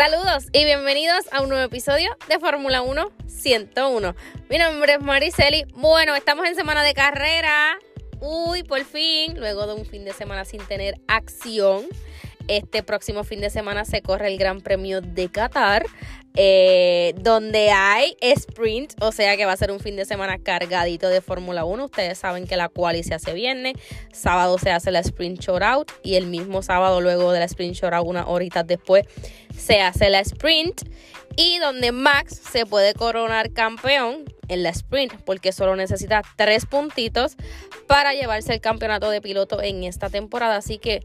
Saludos y bienvenidos a un nuevo episodio de Fórmula 1 101. Mi nombre es Mariceli. Bueno, estamos en semana de carrera. Uy, por fin, luego de un fin de semana sin tener acción. Este próximo fin de semana se corre el Gran Premio de Qatar. Eh, donde hay sprint, o sea que va a ser un fin de semana cargadito de Fórmula 1. Ustedes saben que la quali se hace viernes, sábado se hace la sprint shootout y el mismo sábado luego de la sprint shootout, unas horitas después, se hace la sprint y donde Max se puede coronar campeón en la sprint porque solo necesita tres puntitos para llevarse el campeonato de piloto en esta temporada. Así que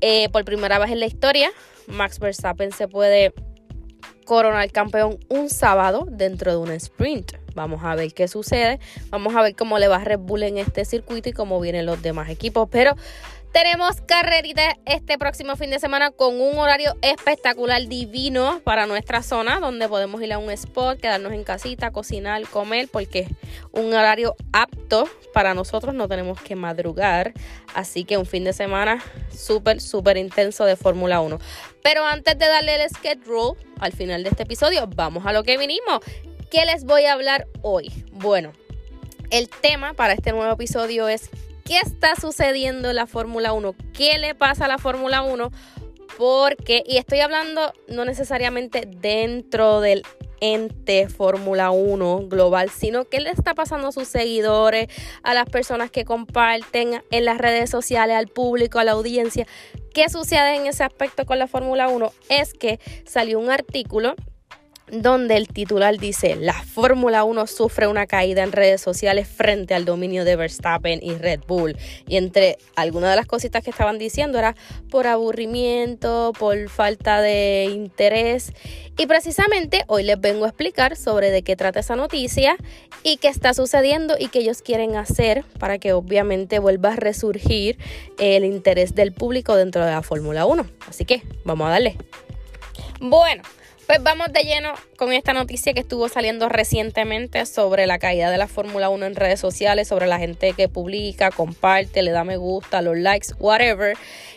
eh, por primera vez en la historia, Max Verstappen se puede coronar campeón un sábado dentro de un sprint. Vamos a ver qué sucede. Vamos a ver cómo le va a Red Bull en este circuito y cómo vienen los demás equipos. Pero tenemos carrerita este próximo fin de semana con un horario espectacular, divino para nuestra zona, donde podemos ir a un spot, quedarnos en casita, cocinar, comer, porque es un horario apto para nosotros, no tenemos que madrugar. Así que un fin de semana súper, súper intenso de Fórmula 1. Pero antes de darle el schedule al final de este episodio, vamos a lo que vinimos. ¿Qué les voy a hablar hoy? Bueno, el tema para este nuevo episodio es ¿Qué está sucediendo en la Fórmula 1? ¿Qué le pasa a la Fórmula 1? Porque, y estoy hablando no necesariamente dentro del ente Fórmula 1 global, sino qué le está pasando a sus seguidores, a las personas que comparten en las redes sociales, al público, a la audiencia. ¿Qué sucede en ese aspecto con la Fórmula 1? Es que salió un artículo donde el titular dice, la Fórmula 1 sufre una caída en redes sociales frente al dominio de Verstappen y Red Bull. Y entre algunas de las cositas que estaban diciendo era por aburrimiento, por falta de interés. Y precisamente hoy les vengo a explicar sobre de qué trata esa noticia y qué está sucediendo y qué ellos quieren hacer para que obviamente vuelva a resurgir el interés del público dentro de la Fórmula 1. Así que vamos a darle. Bueno. Pues vamos de lleno con esta noticia que estuvo saliendo recientemente sobre la caída de la Fórmula 1 en redes sociales, sobre la gente que publica, comparte, le da me gusta, los likes, whatever.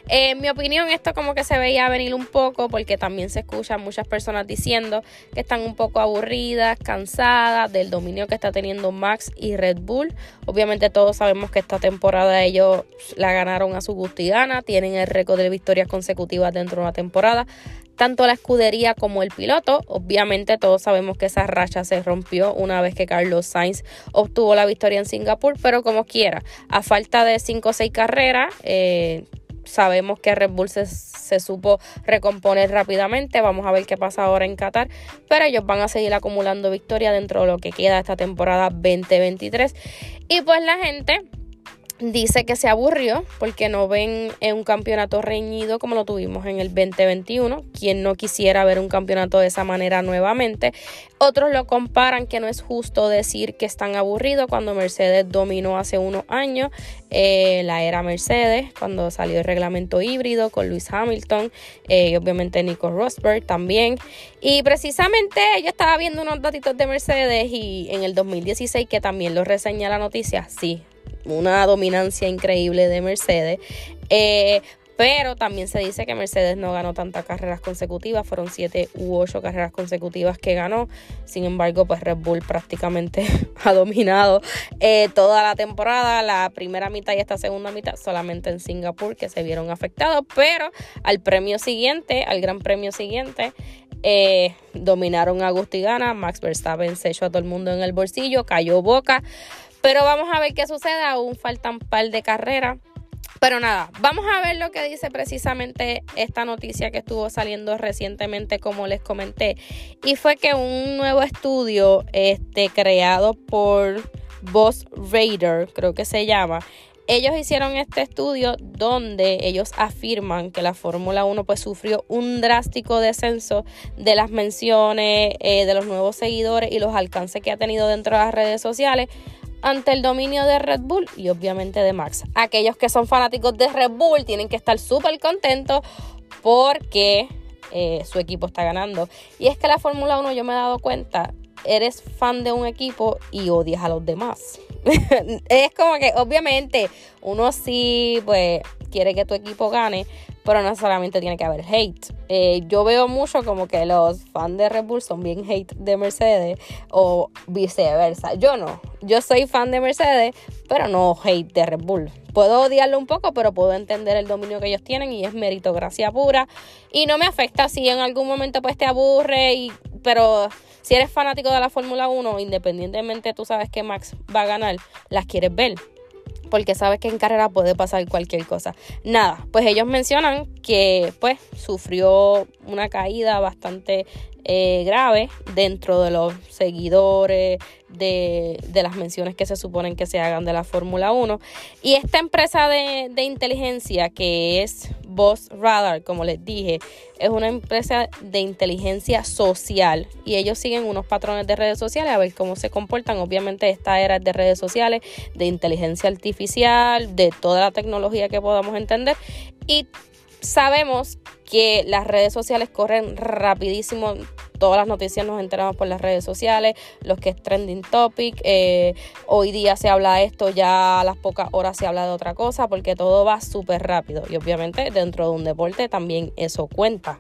Eh, en mi opinión, esto como que se veía venir un poco porque también se escuchan muchas personas diciendo que están un poco aburridas, cansadas del dominio que está teniendo Max y Red Bull. Obviamente todos sabemos que esta temporada ellos la ganaron a su gana, tienen el récord de victorias consecutivas dentro de una temporada tanto la escudería como el piloto. Obviamente todos sabemos que esa racha se rompió una vez que Carlos Sainz obtuvo la victoria en Singapur, pero como quiera, a falta de 5 o 6 carreras, eh, sabemos que Red Bull se, se, supo recomponer rápidamente. Vamos a ver qué pasa ahora en Qatar. Pero ellos van a seguir acumulando victorias dentro de lo que queda esta temporada 2023. Y pues la gente dice que se aburrió porque no ven un campeonato reñido como lo tuvimos en el 2021. Quien no quisiera ver un campeonato de esa manera nuevamente. Otros lo comparan que no es justo decir que están aburridos cuando Mercedes dominó hace unos años eh, la era Mercedes, cuando salió el reglamento híbrido con Lewis Hamilton eh, y obviamente Nico Rosberg también. Y precisamente yo estaba viendo unos datitos de Mercedes y en el 2016 que también lo reseña la noticia, sí, una dominancia increíble de Mercedes. Eh, pero también se dice que Mercedes no ganó tantas carreras consecutivas, fueron siete u ocho carreras consecutivas que ganó. Sin embargo, pues Red Bull prácticamente ha dominado eh, toda la temporada, la primera mitad y esta segunda mitad, solamente en Singapur que se vieron afectados. Pero al premio siguiente, al gran premio siguiente, eh, dominaron a Gana. Max Verstappen se echó a todo el mundo en el bolsillo, cayó boca. Pero vamos a ver qué sucede. Aún faltan un par de carreras. Pero nada, vamos a ver lo que dice precisamente esta noticia que estuvo saliendo recientemente, como les comenté. Y fue que un nuevo estudio este, creado por Boss Raider, creo que se llama, ellos hicieron este estudio donde ellos afirman que la Fórmula 1 pues sufrió un drástico descenso de las menciones, eh, de los nuevos seguidores y los alcances que ha tenido dentro de las redes sociales ante el dominio de Red Bull y obviamente de Max. Aquellos que son fanáticos de Red Bull tienen que estar súper contentos porque eh, su equipo está ganando. Y es que la Fórmula 1 yo me he dado cuenta, eres fan de un equipo y odias a los demás. es como que obviamente uno sí pues quiere que tu equipo gane, pero no solamente tiene que haber hate. Eh, yo veo mucho como que los fans de Red Bull son bien hate de Mercedes o viceversa. Yo no, yo soy fan de Mercedes, pero no hate de Red Bull. Puedo odiarlo un poco, pero puedo entender el dominio que ellos tienen y es meritocracia pura. Y no me afecta si en algún momento pues te aburre, y, pero si eres fanático de la Fórmula 1, independientemente tú sabes que Max va a ganar, las quieres ver porque sabes que en carrera puede pasar cualquier cosa. Nada, pues ellos mencionan que pues sufrió una caída bastante eh, grave dentro de los seguidores, de, las menciones que se suponen que se hagan de la Fórmula 1. Y esta empresa de, de, inteligencia que es Boss Radar, como les dije, es una empresa de inteligencia social y ellos siguen unos patrones de redes sociales a ver cómo se comportan. Obviamente esta era de redes sociales, de inteligencia artificial, de toda la tecnología que podamos entender. Y sabemos que las redes sociales corren rapidísimo. Todas las noticias nos enteramos por las redes sociales, los que es trending topic. Eh, hoy día se habla de esto, ya a las pocas horas se habla de otra cosa, porque todo va súper rápido. Y obviamente dentro de un deporte también eso cuenta.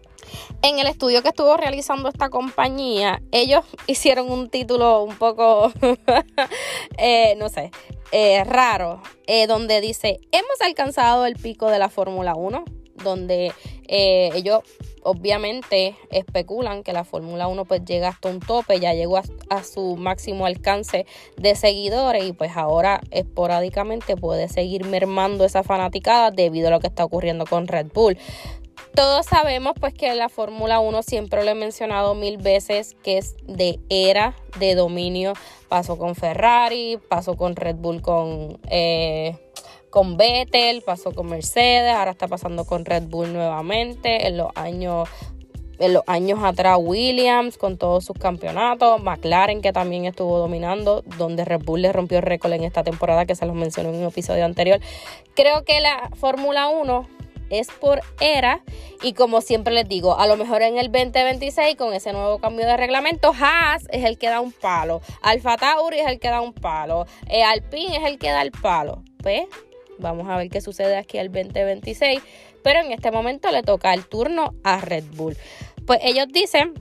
En el estudio que estuvo realizando esta compañía, ellos hicieron un título un poco, eh, no sé, eh, raro, donde dice, hemos alcanzado el pico de la Fórmula 1 donde ellos obviamente especulan que la Fórmula 1 pues llega hasta un tope, ya llegó a, su máximo alcance de seguidores y pues ahora esporádicamente puede seguir mermando esa fanaticada debido a lo que está ocurriendo con Red Bull. Todos sabemos pues que la Fórmula 1 siempre lo he mencionado mil veces que es de era de dominio. Pasó con Ferrari, pasó con Red Bull con eh, con Vettel, pasó con Mercedes, ahora está pasando con Red Bull nuevamente. En los años en los años atrás Williams con todos sus campeonatos, McLaren que también estuvo dominando, donde Red Bull le rompió el récord en esta temporada que se los mencionó en un episodio anterior. Creo que la Fórmula 1 es por era y como siempre les digo, a lo mejor en el 2026 con ese nuevo cambio de reglamento, Haas es el que da un palo, Alfa Tauri es el que da un palo, eh, Alpine es el que da el palo. Pues Vamos a ver qué sucede aquí el 2026. Pero en este momento le toca el turno a Red Bull. Pues ellos dicen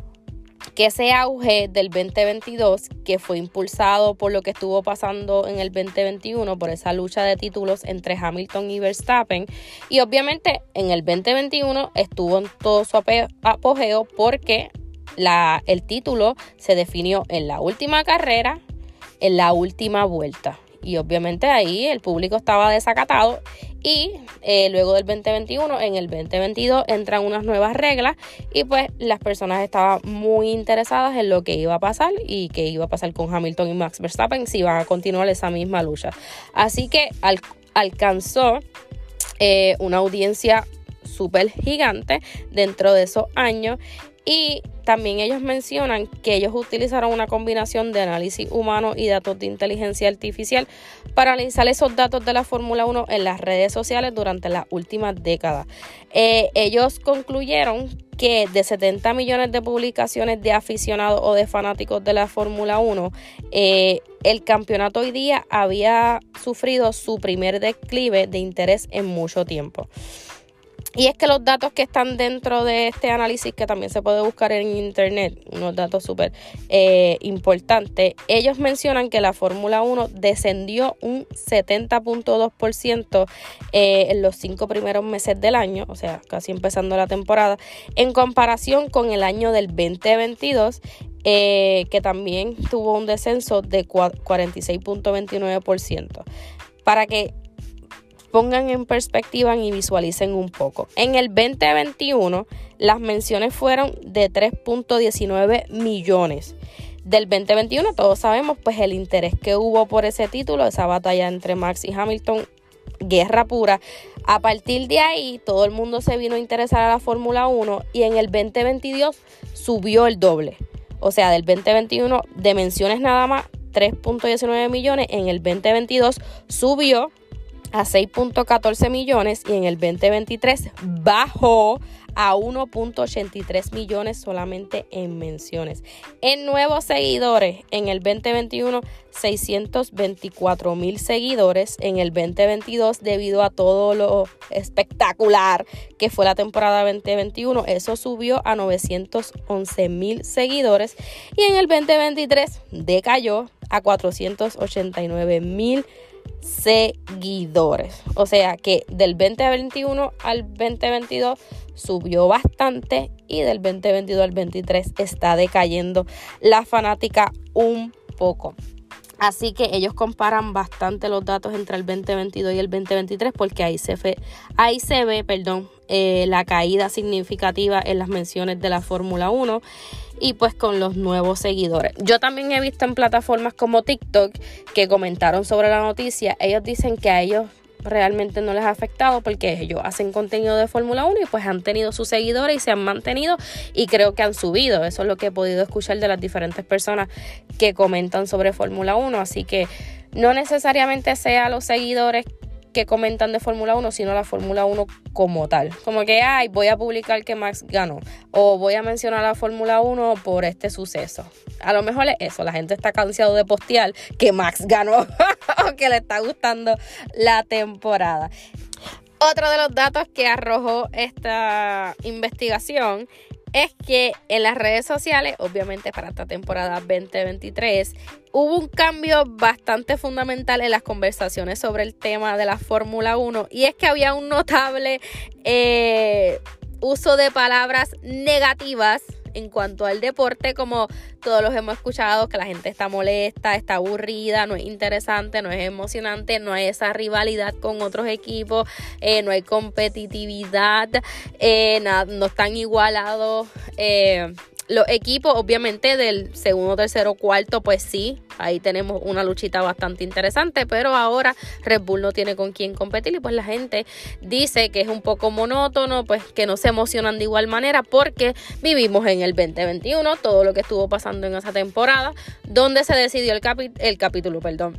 que ese auge del 2022, que fue impulsado por lo que estuvo pasando en el 2021, por esa lucha de títulos entre Hamilton y Verstappen, y obviamente en el 2021 estuvo en todo su apogeo porque el título se definió en la última carrera, en la última vuelta y obviamente ahí el público estaba desacatado y eh, luego del 2021, en el 2022 entran unas nuevas reglas y pues las personas estaban muy interesadas en lo que iba a pasar y qué iba a pasar con Hamilton y Max Verstappen si iban a continuar esa misma lucha. Así que alcanzó eh, una audiencia súper gigante dentro de esos años y también ellos mencionan que ellos utilizaron una combinación de análisis humano y datos de inteligencia artificial para analizar esos datos de la Fórmula 1 en las redes sociales durante las últimas décadas. Eh, ellos concluyeron que de 70 millones de publicaciones de aficionados o de fanáticos de la Fórmula 1, eh, el campeonato hoy día había sufrido su primer declive de interés en mucho tiempo. Y es que los datos que están dentro de este análisis, que también se puede buscar en internet, unos datos súper eh, importantes, ellos mencionan que la Fórmula 1 descendió un 70.2% eh, en los cinco primeros meses del año, o sea, casi empezando la temporada, en comparación con el año del 2022, eh, que también tuvo un descenso de 46.29%. Para que pongan en perspectiva y visualicen un poco. En el 2021 las menciones fueron de 3.19 millones. Del 2021 todos sabemos pues el interés que hubo por ese título, esa batalla entre Max y Hamilton guerra pura. A partir de ahí, todo el mundo se vino a interesar a la Fórmula 1 y en el 2022 subió el doble. O sea, del 2021 de menciones nada más 3.19 millones, en el 2022 subió a 6.14 millones y en el 2023 bajó a 1.83 millones solamente en menciones. En nuevos seguidores, en el 2021 624 mil seguidores, en el 2022 debido a todo lo espectacular que fue la temporada 2021, eso subió a 911 mil seguidores y en el 2023 decayó a 489 mil seguidores. O sea que del 2021 al 2022 subió bastante y del 2022 al 23 está decayendo la fanática un poco. Así que ellos comparan bastante los datos entre el 2022 y el 2023 porque ahí se, ve, ahí se ve perdón, eh, la caída significativa en las menciones de la Fórmula 1 y pues con los nuevos seguidores. Yo también he visto en plataformas como TikTok que comentaron sobre la noticia. Ellos dicen que a ellos realmente no les ha afectado porque ellos hacen contenido de Fórmula 1 y pues han tenido sus seguidores y se han mantenido y creo que han subido. Eso es lo que he podido escuchar de las diferentes personas que comentan sobre Fórmula 1. Así que no necesariamente sea los seguidores que comentan de Fórmula 1, sino la Fórmula 1 como tal. Como que, ay, voy a publicar que Max ganó o voy a mencionar la Fórmula 1 por este suceso. A lo mejor es eso, la gente está cansado de postear que Max ganó o que le está gustando la temporada. Otro de los datos que arrojó esta investigación es que en las redes sociales, obviamente para esta temporada 2023, hubo un cambio bastante fundamental en las conversaciones sobre el tema de la Fórmula 1 y es que había un notable eh, uso de palabras negativas en cuanto al deporte, como todos los hemos escuchado, que la gente está molesta, está aburrida, no es interesante, no es emocionante, no hay esa rivalidad con otros equipos, eh, no hay competitividad, eh, no están igualados. Eh, los equipos, obviamente, del segundo, tercero, cuarto, pues sí, ahí tenemos una luchita bastante interesante, pero ahora Red Bull no tiene con quién competir y pues la gente dice que es un poco monótono, pues que no se emocionan de igual manera porque vivimos en el 2021, todo lo que estuvo pasando en esa temporada, donde se decidió el, el capítulo, perdón.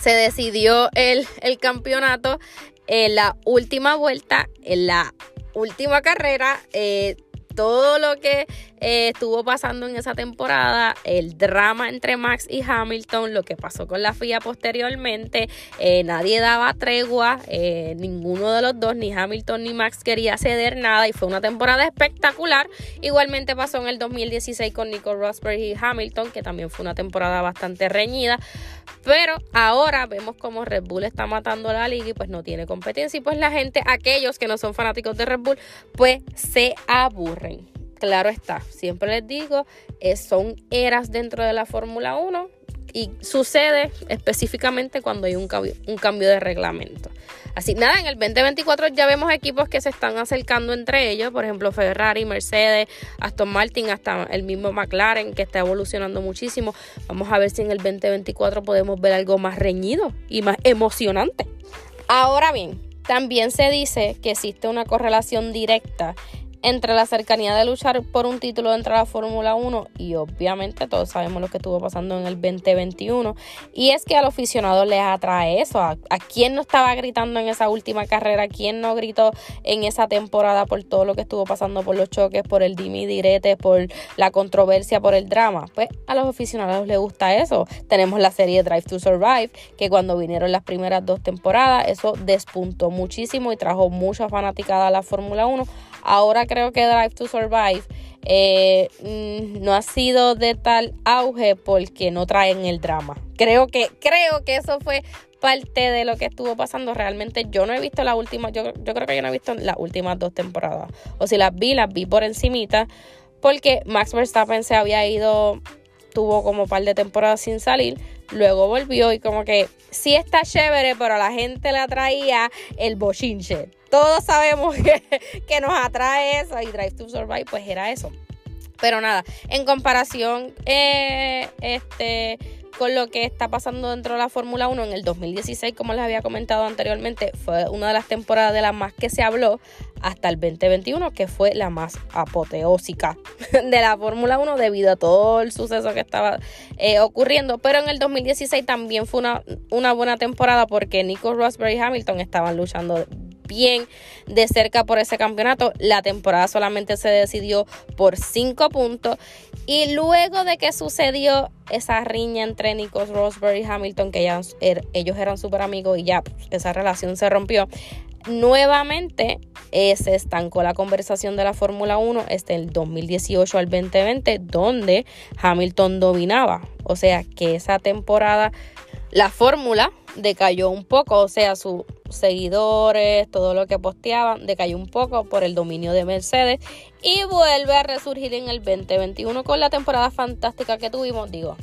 Se decidió el, el campeonato en la última vuelta, en la última carrera. Eh, todo lo que eh, estuvo pasando en esa temporada, el drama entre Max y Hamilton, lo que pasó con la FIA posteriormente, eh, nadie daba tregua, eh, ninguno de los dos, ni Hamilton ni Max quería ceder nada y fue una temporada espectacular. Igualmente pasó en el 2016 con Nico Rosberg y Hamilton, que también fue una temporada bastante reñida. Pero ahora vemos como Red Bull está matando la liga y pues no tiene competencia y pues la gente, aquellos que no son fanáticos de Red Bull, pues se aburren. Claro está, siempre les digo, son eras dentro de la Fórmula 1 y sucede específicamente cuando hay un cambio, un cambio de reglamento. Así nada, en el 2024 ya vemos equipos que se están acercando entre ellos, por ejemplo Ferrari, Mercedes, Aston Martin, hasta el mismo McLaren que está evolucionando muchísimo. Vamos a ver si en el 2024 podemos ver algo más reñido y más emocionante. Ahora bien, también se dice que existe una correlación directa entre la cercanía de luchar por un título dentro de la Fórmula 1 y obviamente todos sabemos lo que estuvo pasando en el 2021 y es que al aficionado les atrae eso, a, quien no estaba gritando en esa última carrera, quién no gritó en esa temporada por todo lo que estuvo pasando por los choques, por el dimi direte, por la controversia, por el drama, pues a los aficionados les gusta eso. Tenemos la serie Drive to Survive que cuando vinieron las primeras dos temporadas eso despuntó muchísimo y trajo mucha fanaticada a la Fórmula 1 Ahora creo que Drive to Survive eh, mm, no ha sido de tal auge porque no traen el drama. Creo que, creo que eso fue parte de lo que estuvo pasando. Realmente yo no he visto la última, yo, yo creo que yo no he visto las últimas dos temporadas. O si las vi, las vi por encimita. Porque Max Verstappen se había ido, tuvo como un par de temporadas sin salir. Luego volvió y como que sí está chévere, pero a la gente le atraía el bochinche todos sabemos que, nos atrae eso y Drive to Survive pues era eso. Pero nada, en comparación eh, este, con lo que está pasando dentro de la Fórmula 1 en el 2016, como les había comentado anteriormente, fue una de las temporadas de las más que se habló hasta el 2021, que fue la más apoteósica de la Fórmula 1 debido a todo el suceso que estaba eh, ocurriendo. Pero en el 2016 también fue una, una buena temporada porque Nico Rosberg y Hamilton estaban luchando bien de cerca por ese campeonato. La temporada solamente se decidió por 5 puntos. Y luego de que sucedió esa riña entre Nico Rosberg y Hamilton, que ya er, ellos eran súper amigos y ya pues, esa relación se rompió, nuevamente eh, se estancó la conversación de la Fórmula 1 este el 2018 al 2020, donde Hamilton dominaba. O sea que esa temporada la fórmula decayó un poco, o sea, sus seguidores, todo lo que posteaban, decayó un poco por el dominio de Mercedes y vuelve a resurgir en el 2021 con la temporada fantástica que tuvimos, digo,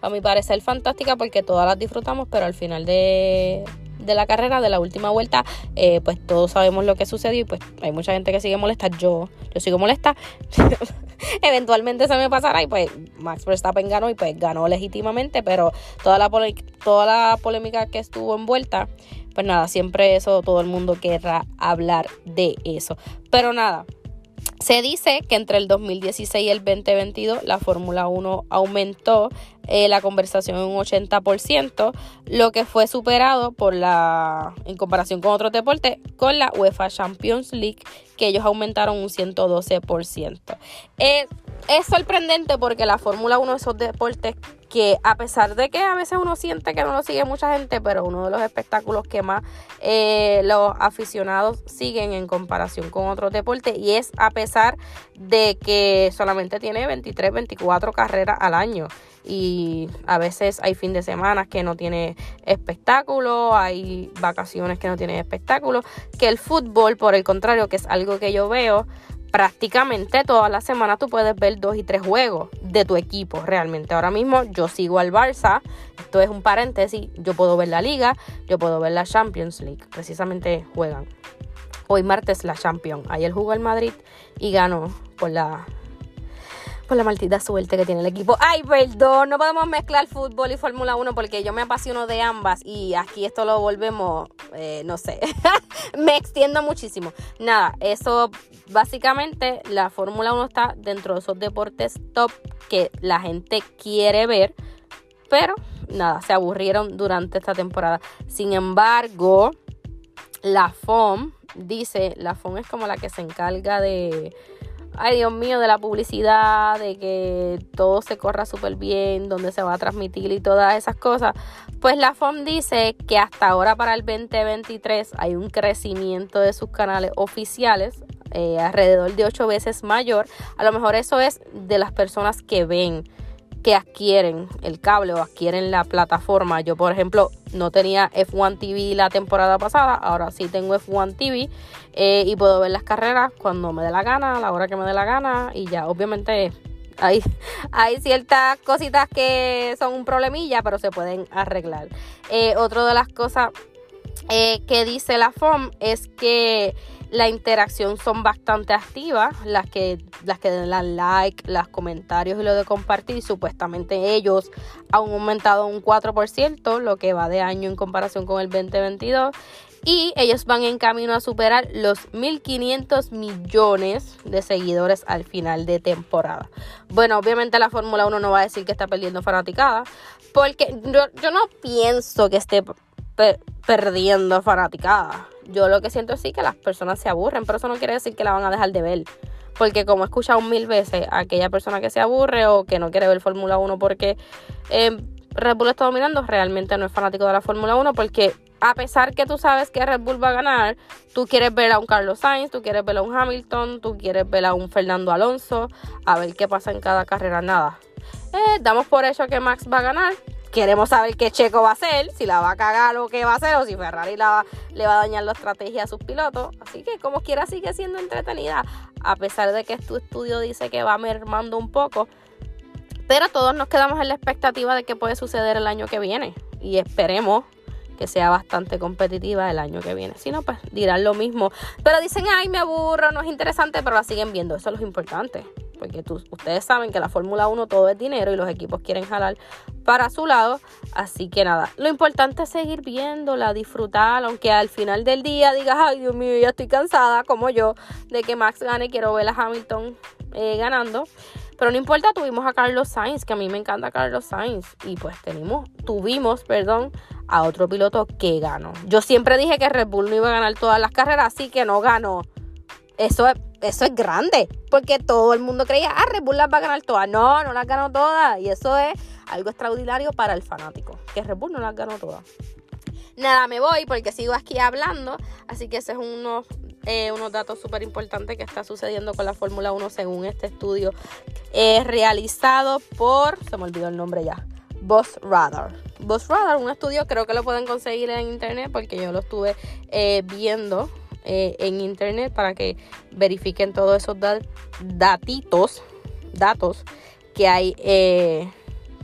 a mi parecer fantástica porque todas las disfrutamos, pero al final de, de la carrera, de la última vuelta, eh, pues todos sabemos lo que sucedió y pues hay mucha gente que sigue molesta, yo, yo sigo molesta. eventualmente se me pasará y pues Max Verstappen ganó y pues ganó legítimamente, pero toda la, toda la polémica que estuvo envuelta, pues nada, siempre eso, todo el mundo querrá hablar de eso. Pero nada, se dice que entre el 2016 y el 2022 la Fórmula 1 aumentó eh, la conversación en un 80%, lo que fue superado por la, en comparación con otros deportes, con la UEFA Champions League, que ellos aumentaron un 112%. Eh, es sorprendente porque la Fórmula 1 esos deportes que a pesar de que a veces uno siente que no lo sigue mucha gente, pero uno de los espectáculos que más eh, los aficionados siguen en comparación con otros deportes y es a pesar de que solamente tiene 23, 24 carreras al año y a veces hay fin de semana que no tiene espectáculo, hay vacaciones que no tienen espectáculo, que el fútbol por el contrario, que es algo que yo veo, prácticamente toda la semana tú puedes ver dos y tres juegos de tu equipo realmente. Ahora mismo yo sigo al Barça, esto es un paréntesis, yo puedo ver la liga, yo puedo ver la Champions League, precisamente juegan. Hoy martes la Champions, ayer jugó el Madrid y ganó por la por la maldita suerte que tiene el equipo. Ay, perdón, no podemos mezclar fútbol y Fórmula 1 porque yo me apasiono de ambas y aquí esto lo volvemos, eh, no sé, me extiendo muchísimo. Nada, eso básicamente la Fórmula 1 está dentro de esos deportes top que la gente quiere ver, pero nada, se aburrieron durante esta temporada. Sin embargo, la FOM dice, la FOM es como la que se encarga de ay Dios mío, de la publicidad, de que todo se corra súper bien, donde se va a transmitir y todas esas cosas, pues la FOM dice que hasta ahora para el 2023 hay un crecimiento de sus canales oficiales. Eh, alrededor de ocho veces mayor. A lo mejor eso es de las personas que ven que adquieren el cable o adquieren la plataforma. Yo, por ejemplo, no tenía F1 TV la temporada pasada, ahora sí tengo F1 TV eh, y puedo ver las carreras cuando me dé la gana, a la hora que me dé la gana y ya, obviamente hay, ciertas cositas que son un problemilla, pero se pueden arreglar. Eh, otra de las cosas eh, que dice la FOM es que la interacción son bastante activas, las que, las que dan like, los comentarios y lo de compartir, supuestamente ellos han aumentado un 4%, lo que va de año en comparación con el 2022. Y ellos van en camino a superar los 1.500 millones de seguidores al final de temporada. Bueno, obviamente la Fórmula 1 no va a decir que está perdiendo fanaticada, porque yo, yo no pienso que esté perdiendo fanaticada. Yo lo que siento es sí que las personas se aburren, pero eso no quiere decir que la van a dejar de ver. Porque como he escuchado mil veces a aquella persona que se aburre o que no quiere ver Fórmula 1 porque eh, Red Bull está dominando, realmente no es fanático de la Fórmula 1 porque a pesar que tú sabes que Red Bull va a ganar, tú quieres ver a un Carlos Sainz, tú quieres ver a un Hamilton, tú quieres ver a un Fernando Alonso, a ver qué pasa en cada carrera, nada. Eh, damos por hecho que Max va a ganar, Queremos saber qué Checo va a hacer, si la va a cagar o qué va a hacer, o si Ferrari le va a dañar la estrategia a sus pilotos. Así que como quiera sigue siendo entretenida, a pesar de que tu estudio dice que va mermando un poco. Pero todos nos quedamos en la expectativa de qué puede suceder el año que viene. Y esperemos que sea bastante competitiva el año que viene. Si no, pues dirán lo mismo. Pero dicen, ay, me aburro, no es interesante, pero la siguen viendo. Eso es lo importante. Porque ustedes saben que la Fórmula 1 todo es dinero y los equipos quieren jalar para su lado. Así que nada, lo importante es seguir viéndola, disfrutar, aunque al final del día digas, ay Dios mío, ya estoy cansada, como yo, de que Max gane, quiero ver a Hamilton eh, ganando. Pero no importa, tuvimos a Carlos Sainz, que a mí me encanta Carlos Sainz. Y pues tenemos, tuvimos, perdón, a otro piloto que ganó. Yo siempre dije que Red Bull no iba a ganar todas las carreras, así que no ganó. Eso es, eso es grande, porque todo el mundo creía, ah, Red Bull las va a ganar todas. No, no las ganó todas. Y eso es algo extraordinario para el fanático, que Red Bull no las ganó todas. Nada, me voy porque sigo aquí hablando, así que ese es uno eh, unos datos súper importantes que está sucediendo con la Fórmula 1 según este estudio es realizado por, se me olvidó el nombre ya, Boss Radar. Boss Radar, un estudio, creo que lo pueden conseguir en internet porque yo lo estuve eh, viendo eh, en internet para que verifiquen todos esos datitos, datos que hay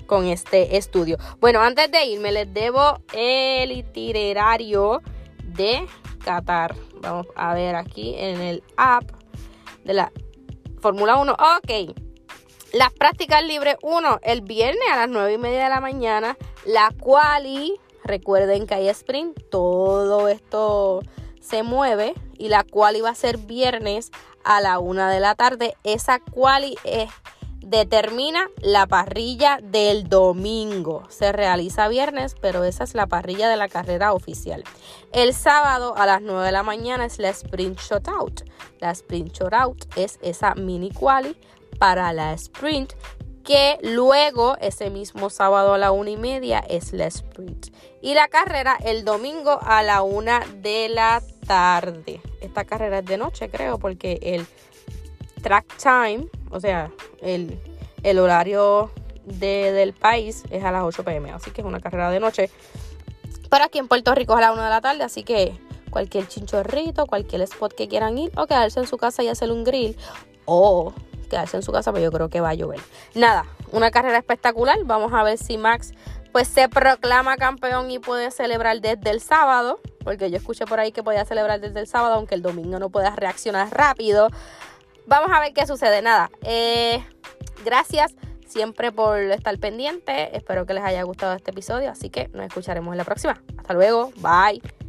con este estudio. Bueno, antes de irme, les debo el itinerario de Qatar. Vamos a ver aquí en el app de la Fórmula 1. Ok. Las prácticas libres 1 el viernes a las 9 y media de la mañana. La quali, recuerden que hay sprint, todo esto se mueve. Y la quali va a ser viernes a la 1 de la tarde. Esa quali es determina la parrilla del domingo. Se realiza viernes, pero esa es la parrilla de la carrera oficial. El sábado a las 9 de la mañana es la sprint shootout. La sprint shootout es esa mini quali para la sprint que luego ese mismo sábado a la una y media es la sprint. Y la carrera el domingo a la una de la tarde. Esta carrera es de noche, creo, porque el track time, o sea, el, horario del país es a las 8 pm, así que es una carrera de noche. Para aquí en Puerto Rico es a la 1 de la tarde, así que cualquier chinchorrito, cualquier spot que quieran ir o quedarse en su casa y hacer un grill o quedarse en su casa, pero yo creo que va a llover. Nada, una carrera espectacular. Vamos a ver si Max pues se proclama campeón y puede celebrar desde el sábado, porque yo escuché por ahí que podía celebrar desde el sábado, aunque el domingo no pueda reaccionar rápido. Vamos a ver qué sucede. Nada, eh, gracias siempre por estar pendiente. Espero que les haya gustado este episodio, así que nos escucharemos en la próxima. Hasta luego, bye.